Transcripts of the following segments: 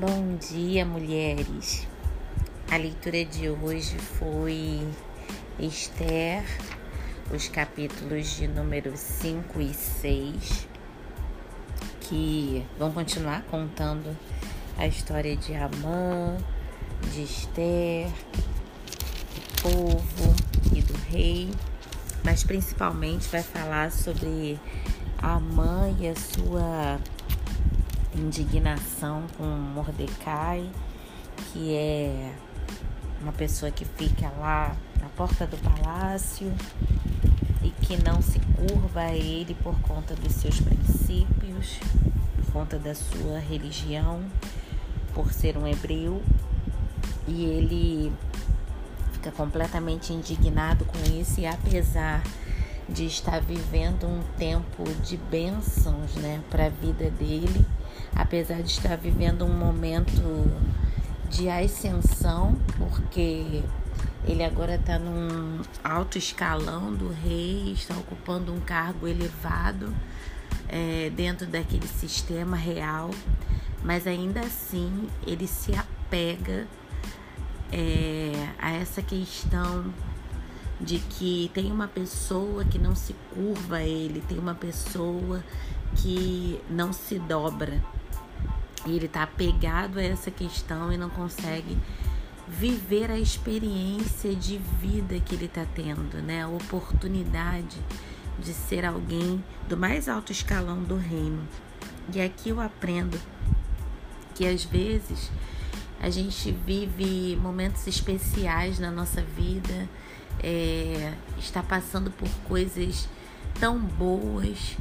Bom dia, mulheres. A leitura de hoje foi Esther, os capítulos de número 5 e 6, que vão continuar contando a história de Amã, de Esther, do povo e do rei, mas principalmente vai falar sobre Amã e a sua indignação com Mordecai, que é uma pessoa que fica lá na porta do palácio e que não se curva a ele por conta dos seus princípios, por conta da sua religião, por ser um hebreu, e ele fica completamente indignado com isso e apesar de estar vivendo um tempo de bênçãos, né, para a vida dele, apesar de estar vivendo um momento de ascensão, porque ele agora está num alto escalão do rei, está ocupando um cargo elevado é, dentro daquele sistema real, mas ainda assim ele se apega é, a essa questão de que tem uma pessoa que não se curva a ele, tem uma pessoa que não se dobra. E ele está apegado a essa questão e não consegue viver a experiência de vida que ele está tendo, né? A oportunidade de ser alguém do mais alto escalão do reino. E aqui eu aprendo que às vezes a gente vive momentos especiais na nossa vida, é, está passando por coisas tão boas,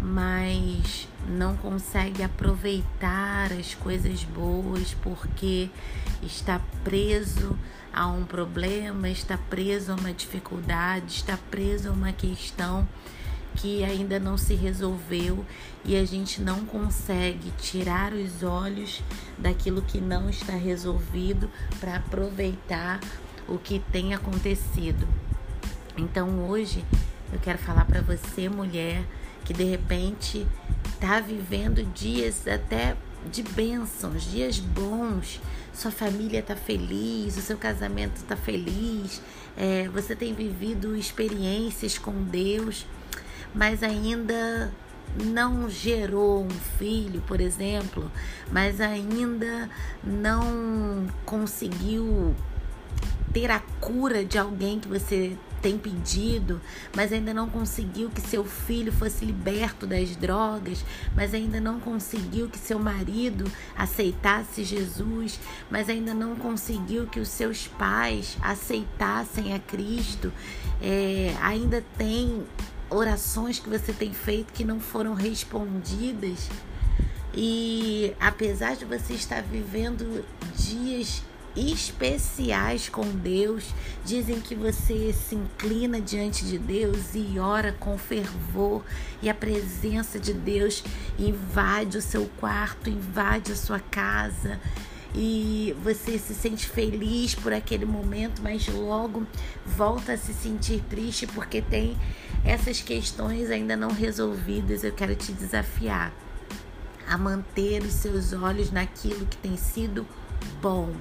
mas não consegue aproveitar as coisas boas porque está preso a um problema, está preso a uma dificuldade, está preso a uma questão que ainda não se resolveu e a gente não consegue tirar os olhos daquilo que não está resolvido para aproveitar o que tem acontecido. Então hoje eu quero falar para você, mulher, que de repente está vivendo dias até de bênçãos, dias bons, sua família está feliz, o seu casamento está feliz, é, você tem vivido experiências com Deus, mas ainda não gerou um filho, por exemplo, mas ainda não conseguiu ter a cura de alguém que você tem pedido, mas ainda não conseguiu que seu filho fosse liberto das drogas, mas ainda não conseguiu que seu marido aceitasse Jesus, mas ainda não conseguiu que os seus pais aceitassem a Cristo, é, ainda tem orações que você tem feito que não foram respondidas. E apesar de você estar vivendo dias especiais com Deus. Dizem que você se inclina diante de Deus e ora com fervor, e a presença de Deus invade o seu quarto, invade a sua casa. E você se sente feliz por aquele momento, mas logo volta a se sentir triste porque tem essas questões ainda não resolvidas. Eu quero te desafiar a manter os seus olhos naquilo que tem sido bom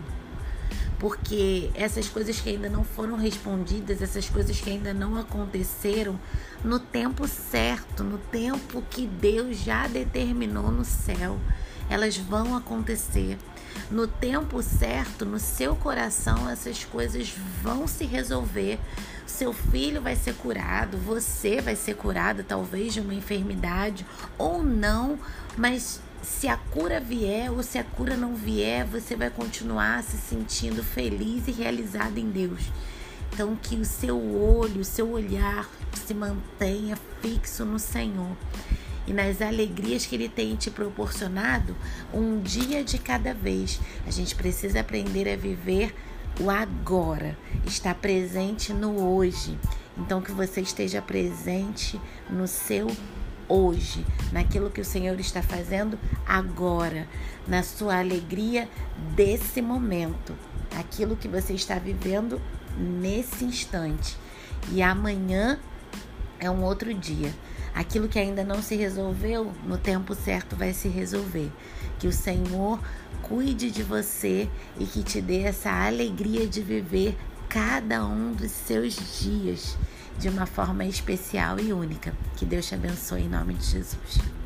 porque essas coisas que ainda não foram respondidas, essas coisas que ainda não aconteceram, no tempo certo, no tempo que Deus já determinou no céu, elas vão acontecer. No tempo certo, no seu coração, essas coisas vão se resolver. Seu filho vai ser curado, você vai ser curado, talvez de uma enfermidade ou não, mas se a cura vier ou se a cura não vier, você vai continuar se sentindo feliz e realizado em Deus. Então, que o seu olho, o seu olhar se mantenha fixo no Senhor e nas alegrias que Ele tem te proporcionado, um dia de cada vez. A gente precisa aprender a viver o agora, estar presente no hoje. Então, que você esteja presente no seu hoje, naquilo que o Senhor está fazendo agora, na sua alegria desse momento, aquilo que você está vivendo nesse instante. E amanhã é um outro dia. Aquilo que ainda não se resolveu, no tempo certo vai se resolver. Que o Senhor cuide de você e que te dê essa alegria de viver cada um dos seus dias de uma forma especial e única. Que Deus te abençoe em nome de Jesus.